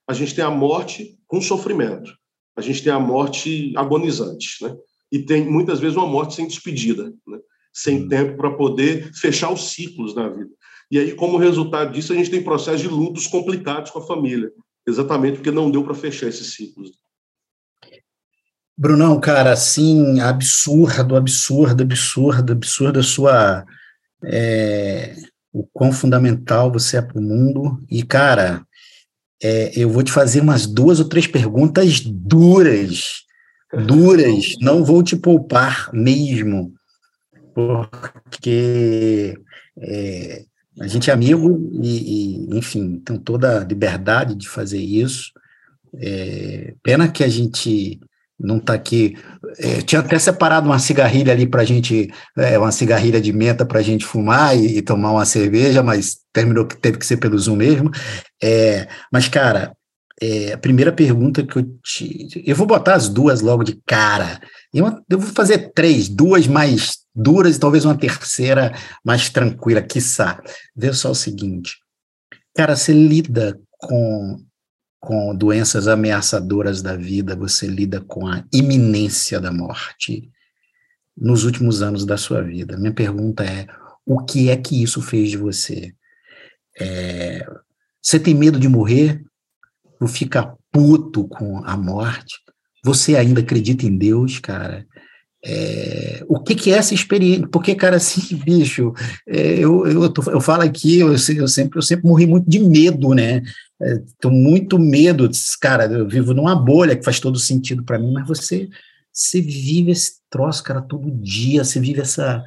a gente tem a morte com sofrimento, a gente tem a morte agonizante, né? E tem muitas vezes uma morte sem despedida, né? sem uhum. tempo para poder fechar os ciclos na vida. E aí, como resultado disso, a gente tem processos de lutos complicados com a família, exatamente porque não deu para fechar esses ciclos. Brunão, cara, assim, absurdo, absurdo, absurdo, absurdo a sua. É, o quão fundamental você é para o mundo. E, cara, é, eu vou te fazer umas duas ou três perguntas duras, duras, não vou te poupar mesmo, porque é, a gente é amigo e, e, enfim, tem toda a liberdade de fazer isso. É, pena que a gente não está aqui. É, tinha até separado uma cigarrilha ali para a gente, é, uma cigarrilha de menta para a gente fumar e, e, tomar uma cerveja, mas terminou que teve que ser pelo Zoom mesmo. É, mas, cara, é, a primeira pergunta que eu te. Eu vou botar as duas logo de cara. Eu, eu vou fazer três, duas mais duras e talvez uma terceira mais tranquila, quiçá. Vê só o seguinte. Cara, você lida com com doenças ameaçadoras da vida, você lida com a iminência da morte nos últimos anos da sua vida. Minha pergunta é: o que é que isso fez de você? É, você tem medo de morrer? Ou fica puto com a morte? Você ainda acredita em Deus, cara? É, o que, que é essa experiência? Porque, cara, assim, (laughs) bicho, é, eu, eu, tô, eu falo aqui, eu, eu, sempre, eu sempre morri muito de medo, né? É, muito medo, cara, eu vivo numa bolha que faz todo sentido para mim, mas você, você vive esse troço, cara, todo dia, você vive essa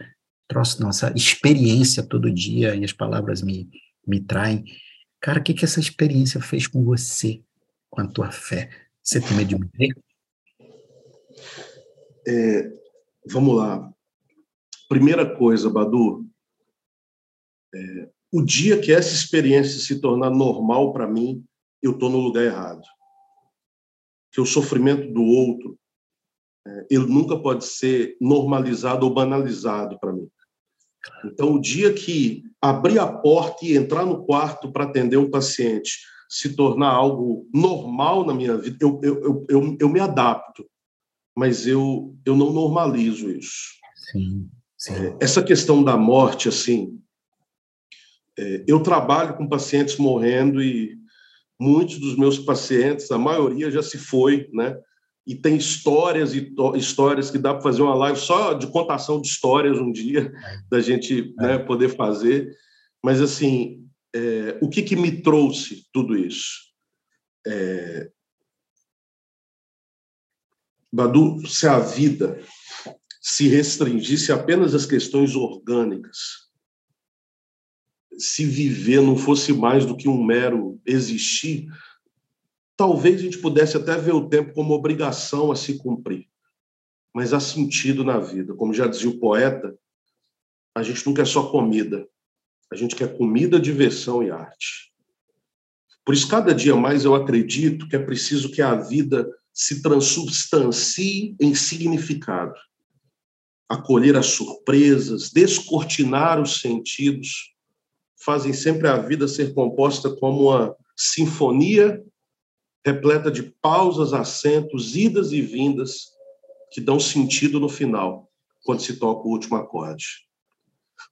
troço, não, essa experiência todo dia, e as palavras me, me traem. Cara, o que, que essa experiência fez com você, com a tua fé? Você tem medo de morrer? É, Vamos lá. Primeira coisa, Badu. É, o dia que essa experiência se tornar normal para mim, eu estou no lugar errado. Que o sofrimento do outro, é, ele nunca pode ser normalizado ou banalizado para mim. Então, o dia que abrir a porta e entrar no quarto para atender um paciente se tornar algo normal na minha vida, eu, eu, eu, eu, eu me adapto mas eu, eu não normalizo isso. Sim, sim. É, essa questão da morte, assim, é, eu trabalho com pacientes morrendo e muitos dos meus pacientes, a maioria já se foi, né? E tem histórias e histórias que dá para fazer uma live só de contação de histórias um dia, é. da gente é. né, poder fazer. Mas, assim, é, o que, que me trouxe tudo isso? É, Badu, se a vida se restringisse apenas às questões orgânicas, se viver não fosse mais do que um mero existir, talvez a gente pudesse até ver o tempo como obrigação a se cumprir. Mas há sentido na vida. Como já dizia o poeta, a gente nunca é só comida, A gente quer comida, diversão e arte. Por isso, cada dia mais eu acredito que é preciso que a vida se transubstancie em significado. Acolher as surpresas, descortinar os sentidos, fazem sempre a vida ser composta como uma sinfonia repleta de pausas, acentos, idas e vindas que dão sentido no final, quando se toca o último acorde.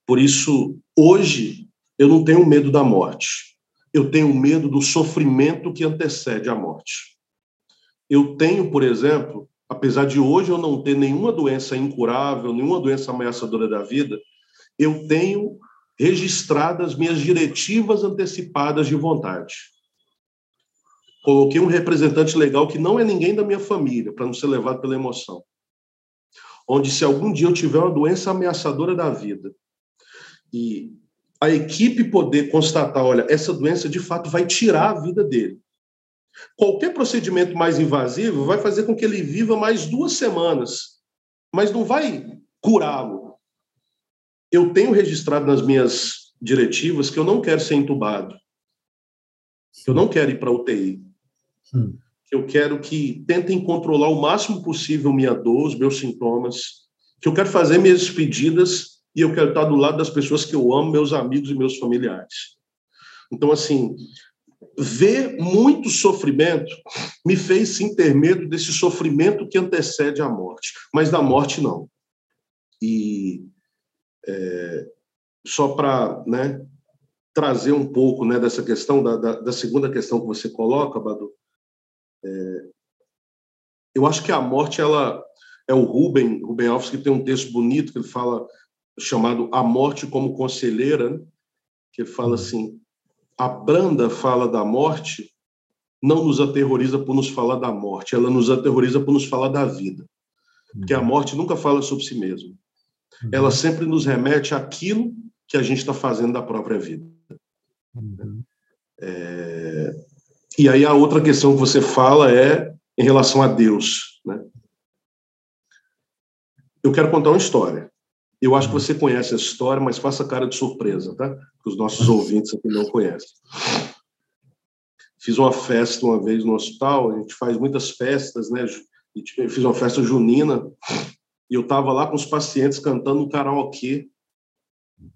Por isso, hoje, eu não tenho medo da morte. Eu tenho medo do sofrimento que antecede a morte. Eu tenho, por exemplo, apesar de hoje eu não ter nenhuma doença incurável, nenhuma doença ameaçadora da vida, eu tenho registradas minhas diretivas antecipadas de vontade. Coloquei um representante legal que não é ninguém da minha família, para não ser levado pela emoção. Onde, se algum dia eu tiver uma doença ameaçadora da vida e a equipe poder constatar, olha, essa doença de fato vai tirar a vida dele. Qualquer procedimento mais invasivo vai fazer com que ele viva mais duas semanas, mas não vai curá-lo eu tenho registrado nas minhas diretivas que eu não quero ser entubado, que eu não quero ir para UTI, hum. que eu quero que tentem controlar o máximo possível minha dor, os meus sintomas, que eu quero fazer minhas despedidas e eu quero estar do lado das pessoas que eu amo, meus amigos e meus familiares. Então, assim, ver muito sofrimento me fez sim ter medo desse sofrimento que antecede a morte, mas da morte não. E é, só para né, trazer um pouco né, dessa questão, da, da, da, segunda questão que você coloca, Badu, é, eu acho que a morte, ela é o Ruben, Ruben Alves, que tem um texto bonito que ele fala, chamado A Morte como Conselheira, né, que ele fala assim, a branda fala da morte não nos aterroriza por nos falar da morte, ela nos aterroriza por nos falar da vida. Porque a uhum. morte nunca fala sobre si mesma ela sempre nos remete àquilo que a gente está fazendo da própria vida. Uhum. É... E aí a outra questão que você fala é em relação a Deus. Né? Eu quero contar uma história. Eu acho que você conhece essa história, mas faça cara de surpresa, tá? Que os nossos ouvintes aqui não conhecem. Fiz uma festa uma vez no hospital, a gente faz muitas festas, né? Eu fiz uma festa junina e eu estava lá com os pacientes cantando um karaokê,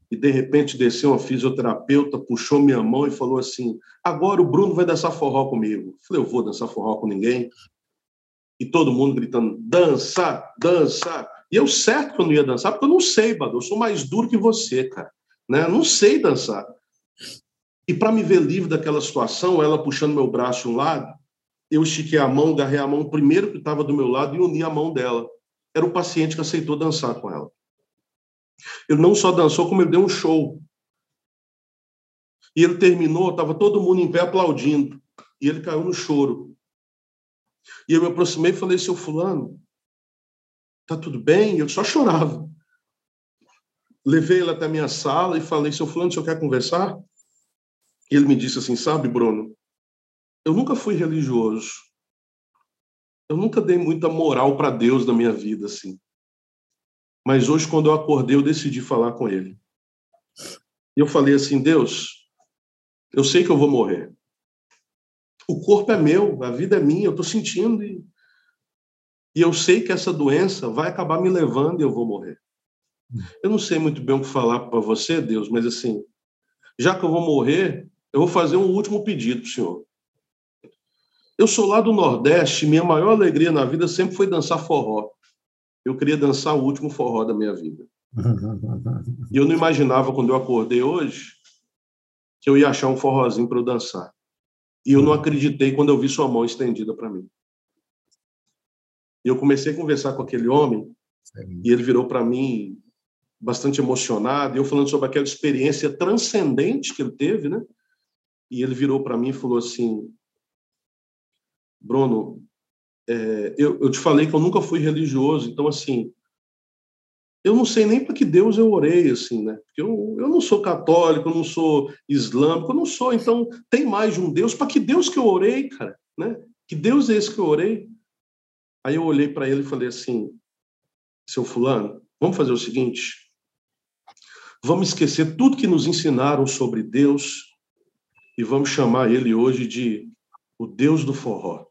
e de repente desceu uma fisioterapeuta, puxou minha mão e falou assim: agora o Bruno vai dançar forró comigo. Eu falei: eu vou dançar forró com ninguém. E todo mundo gritando: dança, dança. E eu certo que eu não ia dançar, porque eu não sei, Badu, eu sou mais duro que você, cara. Né? Eu não sei dançar. E para me ver livre daquela situação, ela puxando meu braço um lado, eu estiquei a mão, agarrei a mão primeiro que estava do meu lado e uni a mão dela era o paciente que aceitou dançar com ela. Ele não só dançou, como ele deu um show. E ele terminou, estava todo mundo em pé aplaudindo. E ele caiu no choro. E eu me aproximei e falei, seu fulano, tá tudo bem? E ele só chorava. Levei ele até a minha sala e falei, seu fulano, o senhor quer conversar? E ele me disse assim, sabe, Bruno, eu nunca fui religioso eu nunca dei muita moral para Deus na minha vida, assim. Mas hoje, quando eu acordei, eu decidi falar com Ele. E eu falei assim: Deus, eu sei que eu vou morrer. O corpo é meu, a vida é minha, eu estou sentindo. E, e eu sei que essa doença vai acabar me levando e eu vou morrer. Eu não sei muito bem o que falar para você, Deus, mas assim, já que eu vou morrer, eu vou fazer um último pedido, Senhor. Eu sou lá do Nordeste, minha maior alegria na vida sempre foi dançar forró. Eu queria dançar o último forró da minha vida. E eu não imaginava, quando eu acordei hoje, que eu ia achar um forrozinho para eu dançar. E eu não acreditei quando eu vi sua mão estendida para mim. E eu comecei a conversar com aquele homem, Sim. e ele virou para mim bastante emocionado, eu falando sobre aquela experiência transcendente que ele teve, né? E ele virou para mim e falou assim: Bruno, é, eu, eu te falei que eu nunca fui religioso, então, assim, eu não sei nem para que Deus eu orei, assim, né? Porque eu, eu não sou católico, eu não sou islâmico, eu não sou. Então, tem mais de um Deus. Para que Deus que eu orei, cara? Né? Que Deus é esse que eu orei? Aí eu olhei para ele e falei assim: seu Fulano, vamos fazer o seguinte. Vamos esquecer tudo que nos ensinaram sobre Deus e vamos chamar ele hoje de o Deus do forró.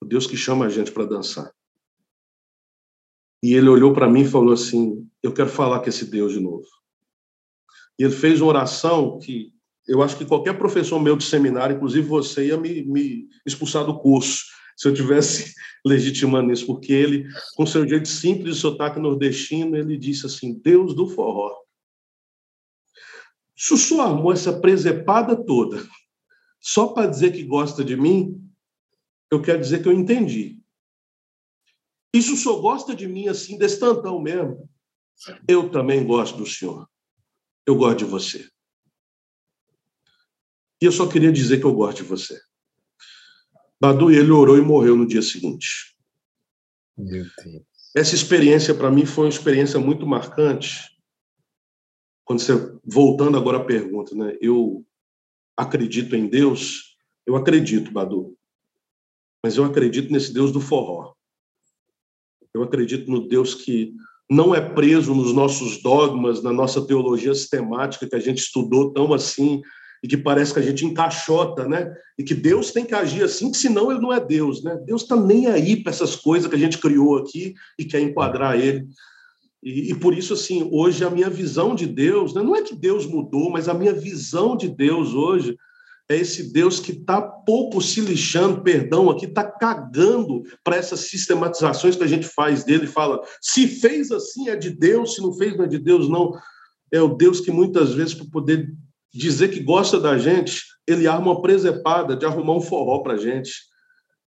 O Deus que chama a gente para dançar. E ele olhou para mim e falou assim: Eu quero falar com esse Deus de novo. E ele fez uma oração que eu acho que qualquer professor meu de seminário, inclusive você, ia me, me expulsar do curso se eu tivesse (laughs) legitimando isso, porque ele, com seu jeito simples de sotaque nordestino, ele disse assim: Deus do forró. Chuchu armou essa presepada toda só para dizer que gosta de mim, eu quero dizer que eu entendi. E se o senhor gosta de mim assim, desse mesmo, eu também gosto do senhor. Eu gosto de você. E eu só queria dizer que eu gosto de você. Badu, ele orou e morreu no dia seguinte. Meu Deus. Essa experiência, para mim, foi uma experiência muito marcante. Quando você, voltando agora à pergunta, né? Eu acredito em Deus? Eu acredito, Badu. Mas eu acredito nesse Deus do forró. Eu acredito no Deus que não é preso nos nossos dogmas, na nossa teologia sistemática que a gente estudou tão assim e que parece que a gente encaixota, né? E que Deus tem que agir assim, que senão ele não é Deus, né? Deus está nem aí para essas coisas que a gente criou aqui e quer enquadrar ele. E, e, por isso, assim, hoje a minha visão de Deus, né? não é que Deus mudou, mas a minha visão de Deus hoje é esse Deus que está pouco se lixando, perdão, aqui está cagando para essas sistematizações que a gente faz dele, fala, se fez assim é de Deus, se não fez não é de Deus, não. É o Deus que muitas vezes, para poder dizer que gosta da gente, ele arma uma presepada de arrumar um forró para a gente,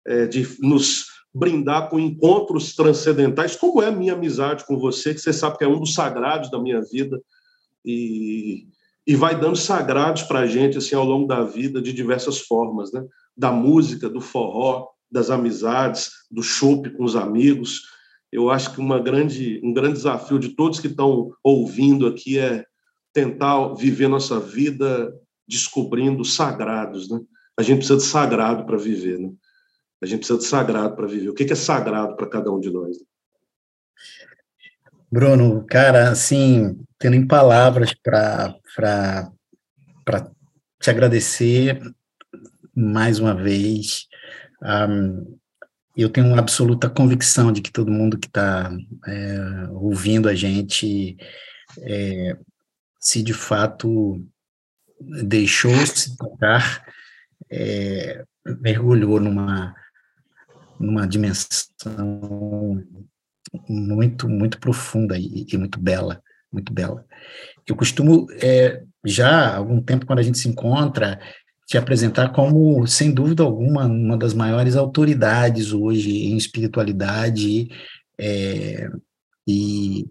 é, de nos brindar com encontros transcendentais, como é a minha amizade com você, que você sabe que é um dos sagrados da minha vida, e, e vai dando sagrados para a gente assim, ao longo da vida, de diversas formas, né? da música, do forró, das amizades, do chopp com os amigos. Eu acho que uma grande, um grande desafio de todos que estão ouvindo aqui é tentar viver nossa vida descobrindo sagrados, né? A gente precisa de sagrado para viver, né? A gente precisa de sagrado para viver. O que é sagrado para cada um de nós? Bruno, cara, assim, tendo em palavras para te agradecer mais uma vez. Um, eu tenho uma absoluta convicção de que todo mundo que está é, ouvindo a gente é, se de fato deixou-se tocar, é, mergulhou numa, numa dimensão muito, muito profunda e, e muito bela, muito bela. Eu costumo, é, já há algum tempo, quando a gente se encontra, te apresentar como, sem dúvida alguma, uma das maiores autoridades hoje em espiritualidade é, e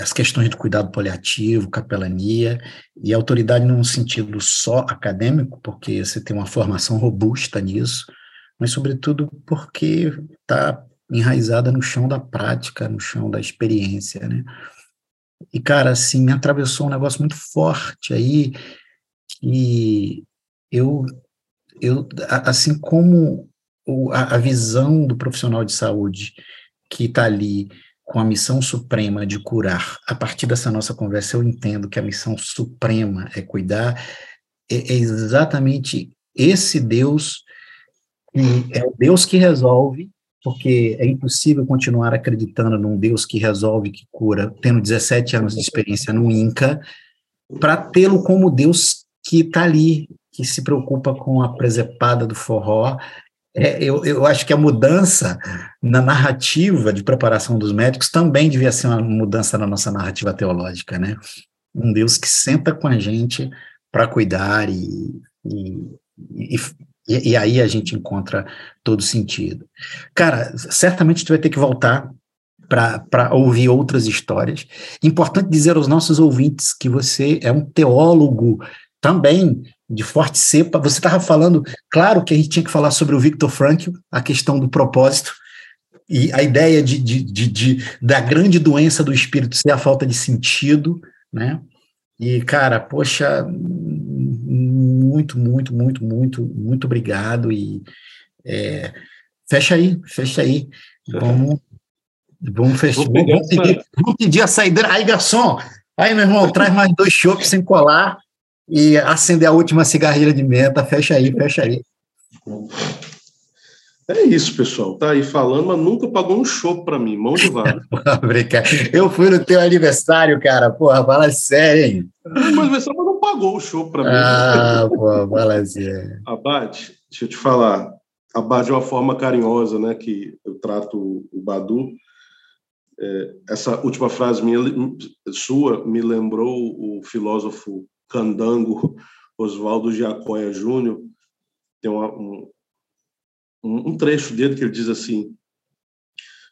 as questões do cuidado paliativo, capelania, e autoridade num sentido só acadêmico, porque você tem uma formação robusta nisso, mas sobretudo porque está enraizada no chão da prática, no chão da experiência, né? E, cara, assim, me atravessou um negócio muito forte aí, que eu, eu assim como a visão do profissional de saúde que está ali com a missão suprema de curar. A partir dessa nossa conversa, eu entendo que a missão suprema é cuidar. É, é exatamente esse Deus, é o Deus que resolve, porque é impossível continuar acreditando num Deus que resolve, que cura, tendo 17 anos de experiência no INCA, para tê-lo como Deus que está ali, que se preocupa com a presepada do forró é, eu, eu acho que a mudança na narrativa de preparação dos médicos também devia ser uma mudança na nossa narrativa teológica, né? Um Deus que senta com a gente para cuidar e, e, e, e, aí a gente encontra todo sentido. Cara, certamente tu vai ter que voltar para ouvir outras histórias. Importante dizer aos nossos ouvintes que você é um teólogo também de forte cepa. Você estava falando, claro que a gente tinha que falar sobre o Victor Frankl, a questão do propósito, e a ideia de, de, de, de, da grande doença do espírito ser a falta de sentido, né? E, cara, poxa, muito, muito, muito, muito, muito obrigado. E é, fecha aí, fecha aí. Vamos, Vamos fechar. Vamos, pedir, vamos pedir a saideira. Aí, garçom, aí, meu irmão, traz mais dois chopps sem colar e acender a última cigarrilha de menta. Fecha aí, fecha aí. É isso, pessoal. Tá aí falando, mas nunca pagou um show para mim, mão de (laughs) vara. Eu fui no teu aniversário, cara. Porra, fala sério, hein? Mas você não pagou o show para mim. Ah, pô, fala sério. Abate, deixa eu te falar. Abate é uma forma carinhosa, né, que eu trato o Badu. É, essa última frase minha, sua me lembrou o filósofo candango Oswaldo Giacoya Júnior. Tem uma, um, um, trecho dele que ele diz assim: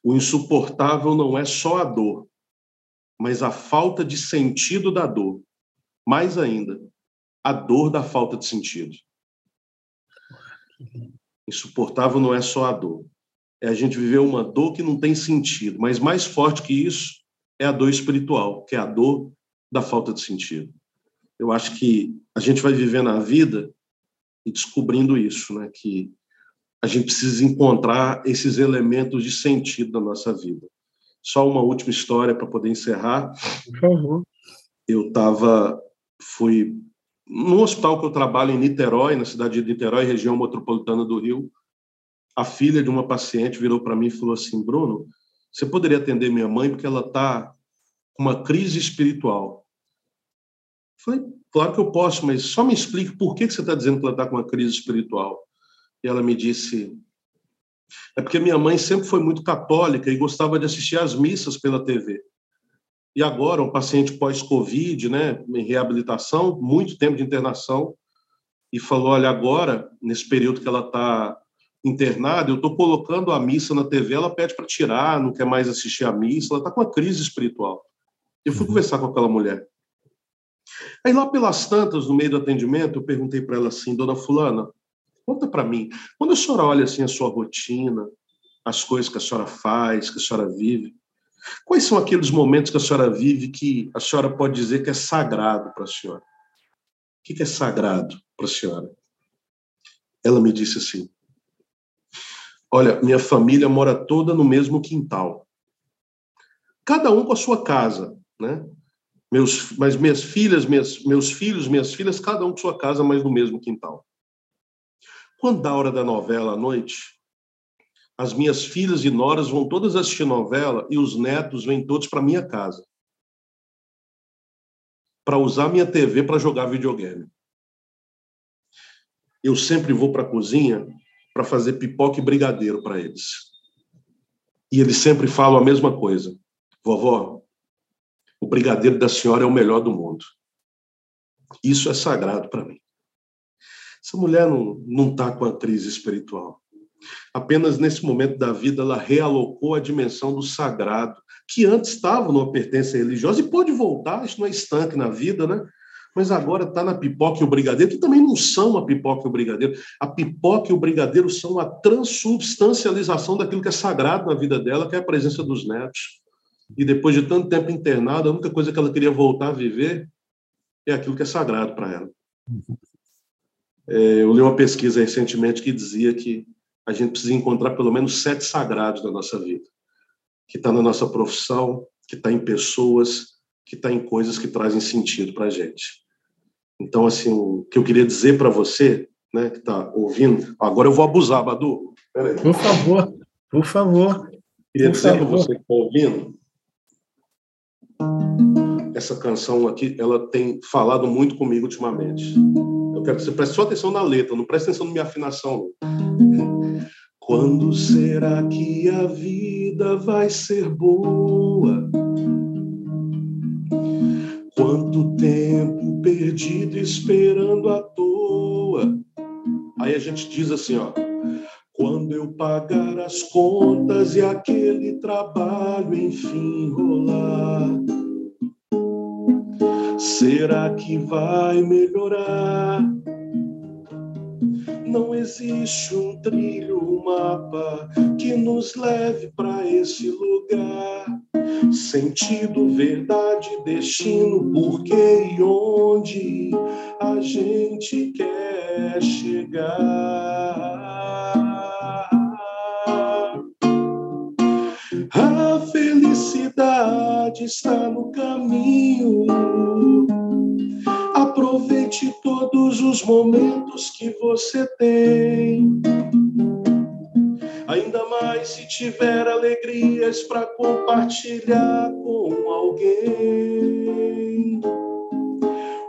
o insuportável não é só a dor, mas a falta de sentido da dor. Mais ainda, a dor da falta de sentido. Insuportável não é só a dor. É a gente viver uma dor que não tem sentido, mas mais forte que isso é a dor espiritual, que é a dor da falta de sentido. Eu acho que a gente vai vivendo a vida e descobrindo isso, né? Que a gente precisa encontrar esses elementos de sentido da nossa vida. Só uma última história para poder encerrar. Favor. Eu estava, fui no hospital que eu trabalho em Niterói, na cidade de Niterói, região metropolitana do Rio. A filha de uma paciente virou para mim e falou assim: Bruno, você poderia atender minha mãe porque ela está com uma crise espiritual. Eu falei, claro que eu posso, mas só me explique por que você está dizendo que ela está com uma crise espiritual e ela me disse: é porque minha mãe sempre foi muito católica e gostava de assistir às missas pela TV. E agora, um paciente pós-Covid, né, em reabilitação, muito tempo de internação, e falou: olha, agora, nesse período que ela está internada, eu estou colocando a missa na TV, ela pede para tirar, não quer mais assistir a missa, ela está com uma crise espiritual. Eu fui uhum. conversar com aquela mulher. Aí lá pelas tantas, no meio do atendimento, eu perguntei para ela assim, dona fulana, Conta para mim, quando a senhora olha assim a sua rotina, as coisas que a senhora faz, que a senhora vive, quais são aqueles momentos que a senhora vive que a senhora pode dizer que é sagrado para a senhora? O que é sagrado para a senhora? Ela me disse assim: Olha, minha família mora toda no mesmo quintal. Cada um com a sua casa, né? Meus, mas minhas filhas, minhas, meus filhos, minhas filhas, cada um com sua casa, mas no mesmo quintal. Quando dá a hora da novela à noite, as minhas filhas e noras vão todas assistir novela e os netos vêm todos para minha casa para usar minha TV para jogar videogame. Eu sempre vou para a cozinha para fazer pipoca e brigadeiro para eles. E eles sempre falam a mesma coisa. Vovó, o brigadeiro da senhora é o melhor do mundo. Isso é sagrado para mim. Essa mulher não está com a crise espiritual. Apenas nesse momento da vida ela realocou a dimensão do sagrado, que antes estava numa pertença religiosa e pode voltar, isso não é estanque na vida, né? Mas agora está na pipoca e o brigadeiro, que também não são a pipoca e o brigadeiro. A pipoca e o brigadeiro são a transubstancialização daquilo que é sagrado na vida dela, que é a presença dos netos. E depois de tanto tempo internada, a única coisa que ela queria voltar a viver é aquilo que é sagrado para ela. É, eu li uma pesquisa recentemente que dizia que a gente precisa encontrar pelo menos sete sagrados na nossa vida, que está na nossa profissão, que está em pessoas, que está em coisas que trazem sentido para a gente. Então, assim, o que eu queria dizer para você, né, que está ouvindo, agora eu vou abusar, Badu. Por favor, por favor. Queria por dizer para você que está ouvindo, essa canção aqui, ela tem falado muito comigo ultimamente. Eu quero que você preste só atenção na letra, não preste atenção na minha afinação. (laughs) Quando será que a vida vai ser boa? Quanto tempo perdido esperando à toa? Aí a gente diz assim, ó. Quando eu pagar as contas e aquele trabalho enfim rolar Será que vai melhorar? Não existe um trilho, um mapa que nos leve para esse lugar. Sentido, verdade, destino, porquê e onde a gente quer chegar. Está no caminho. Aproveite todos os momentos que você tem. Ainda mais se tiver alegrias para compartilhar com alguém.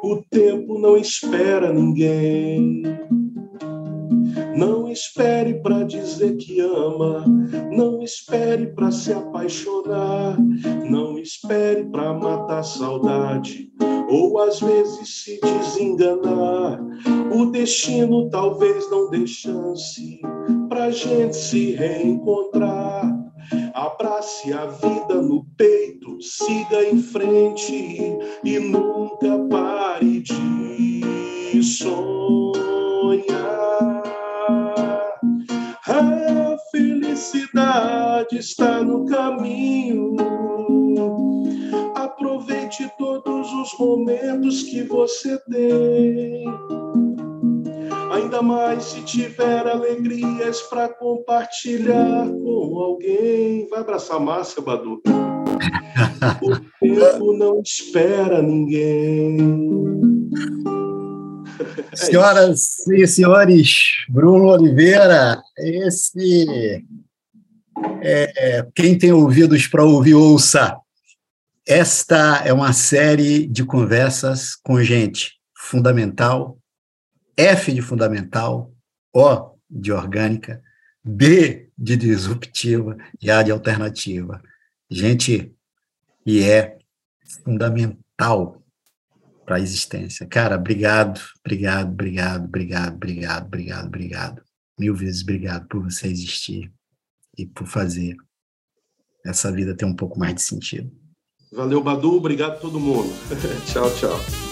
O tempo não espera ninguém. Não espere para dizer que ama, não espere para se apaixonar, não espere para matar saudade ou às vezes se desenganar. O destino talvez não dê chance pra gente se reencontrar. Abrace a vida no peito, siga em frente e nunca pare de sonhar. Está no caminho. Aproveite todos os momentos que você tem. Ainda mais se tiver alegrias para compartilhar com alguém. Vai abraçar Márcia, Badu. (laughs) O tempo não espera ninguém. É Senhoras e senhores, Bruno Oliveira, esse é, quem tem ouvidos para ouvir, ouça. Esta é uma série de conversas com gente fundamental, F de fundamental, O de orgânica, D de disruptiva e A de alternativa. Gente que é fundamental para a existência. Cara, obrigado, obrigado, obrigado, obrigado, obrigado, obrigado, obrigado. Mil vezes obrigado por você existir e por fazer essa vida ter um pouco mais de sentido. Valeu, Badu. Obrigado a todo mundo. (laughs) tchau, tchau.